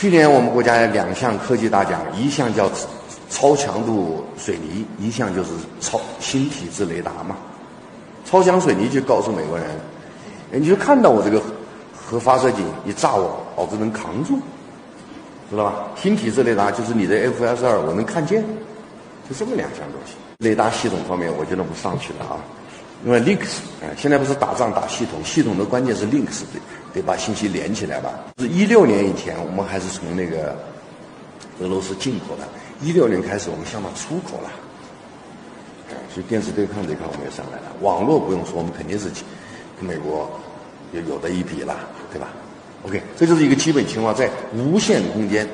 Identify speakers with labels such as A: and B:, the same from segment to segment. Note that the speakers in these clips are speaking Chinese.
A: 去年我们国家有两项科技大奖，一项叫超强度水泥，一项就是超新体制雷达嘛。超强水泥就告诉美国人，你就看到我这个核发射井你炸我，老子能扛住，知道吧？新体制雷达就是你的 F S 二，我能看见，就这么两项东西。雷达系统方面，我觉得我们上去了啊。因为 links，啊，现在不是打仗打系统，系统的关键是 links，得得把信息连起来吧。是一六年以前，我们还是从那个俄罗斯进口的，一六年开始我们向它出口了。所以电子对抗这块我们也上来了，网络不用说，我们肯定是跟美国有有的一比了，对吧？OK，这就是一个基本情况，在无线空间，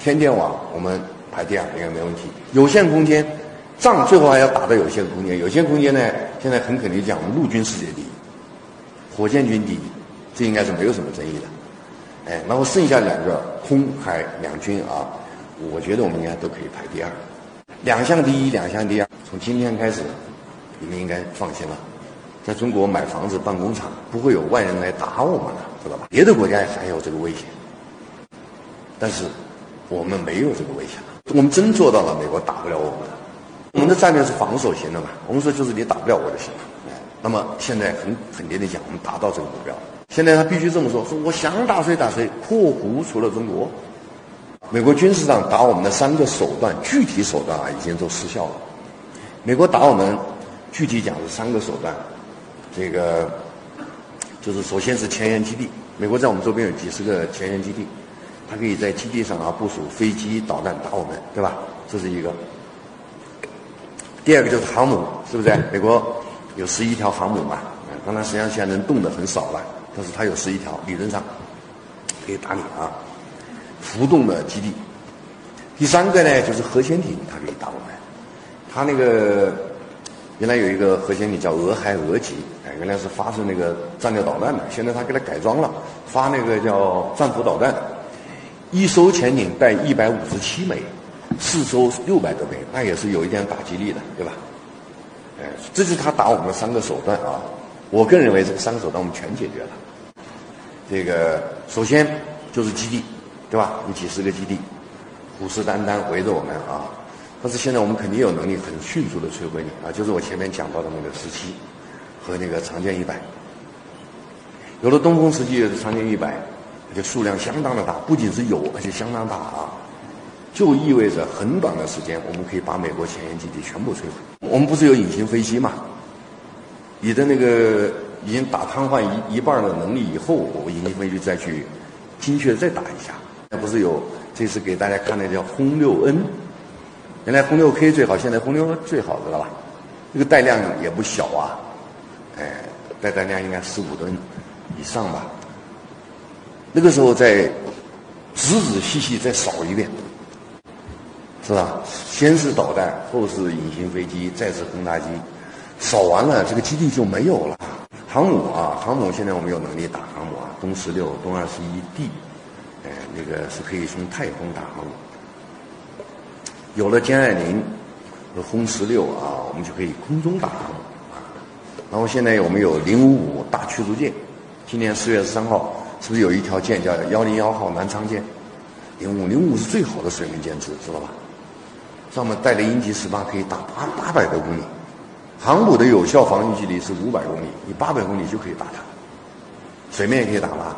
A: 天电网我们排第二应该没问题，有线空间。仗最后还要打到有限空间，有限空间呢，现在很肯定讲，陆军世界第一，火箭军第一，这应该是没有什么争议的。哎，然后剩下两个空海两军啊，我觉得我们应该都可以排第二，两项第一，两项第二。从今天开始，你们应该放心了，在中国买房子办工厂，不会有外人来打我们了，知道吧？别的国家还有这个危险，但是我们没有这个危险了。我们真做到了，美国打不了我们。我们的战略是防守型的嘛？我们说就是你打不了我就行了。哎，那么现在很肯定的讲，我们达到这个目标。现在他必须这么说：说我想打谁打谁，括弧除了中国。美国军事上打我们的三个手段，具体手段啊已经都失效了。美国打我们，具体讲是三个手段。这个就是首先是前沿基地，美国在我们周边有几十个前沿基地，它可以在基地上啊部署飞机导弹打我们，对吧？这是一个。第二个就是航母，是不是？美国有十一条航母嘛？当然，实际上现在能动的很少了，但是它有十一条，理论上可以打你啊。浮动的基地。第三个呢，就是核潜艇，它可以打我们。它那个原来有一个核潜艇叫俄亥俄级，哎，原来是发射那个战略导弹的，现在它给它改装了，发那个叫战斧导弹。一艘潜艇带一百五十七枚。四周六百多倍，那也是有一点打击力的，对吧？哎，这是他打我们的三个手段啊。我个人认为，这三个手段我们全解决了。这个首先就是基地，对吧？有几十个基地，虎视眈眈围着我们啊。但是现在我们肯定有能力很迅速的摧毁你啊，就是我前面讲到的那个十七和那个长剑一百。有了东风十七，有了长剑一百，而且数量相当的大，不仅是有，而且相当大啊。就意味着很短的时间，我们可以把美国前沿基地全部摧毁。我们不是有隐形飞机嘛？你的那个已经打瘫痪一一半的能力以后，我们隐形飞机再去精确再打一下。那不是有这次给大家看的叫轰六 N，原来轰六 K 最好，现在轰六 N 最好，知道吧？这个带量也不小啊，哎，带弹量应该十五吨以上吧。那个时候再仔仔细细再扫一遍。是吧？先是导弹，后是隐形飞机，再是轰炸机，扫完了，这个基地就没有了。航母啊，航母现在我们有能力打航母啊，东十六、东二十一 D，哎，那个是可以从太空打航母。有了歼二零和轰十六啊，我们就可以空中打航母啊。然后现在我们有零五五大驱逐舰，今年四月十三号是不是有一条舰叫幺零幺号南昌舰？零五零五是最好的水面舰只，知道吧？上面带的鹰击十八可以打八八百多公里，航母的有效防御距离是五百公里，你八百公里就可以打它，水面也可以打吧，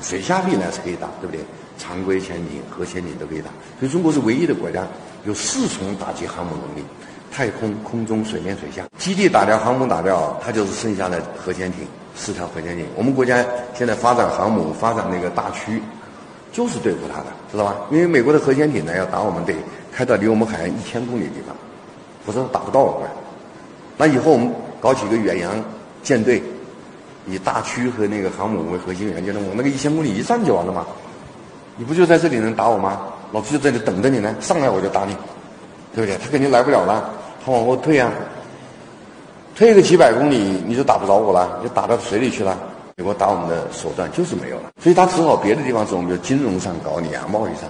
A: 水下必然是可以打，对不对？常规潜艇、核潜艇都可以打，所以中国是唯一的国家有四重打击航母能力：太空、空中、水面、水下。基地打掉，航母打掉，它就是剩下的核潜艇，四条核潜艇。我们国家现在发展航母，发展那个大驱，就是对付它的，知道吧？因为美国的核潜艇呢，要打我们得。开到离我们海岸一千公里的地方，否则打不到我们。那以后我们搞几个远洋舰队，以大驱和那个航母为核心元件，我那个一千公里一站就完了吗？你不就在这里能打我吗？老子就在这里等着你呢，上来我就打你，对不对？他肯定来不了了，他往后退啊，退个几百公里你就打不着我了，就打到水里去了。美国打我们的手段就是没有了，所以他只好别的地方走，我们就金融上搞你啊，贸易上。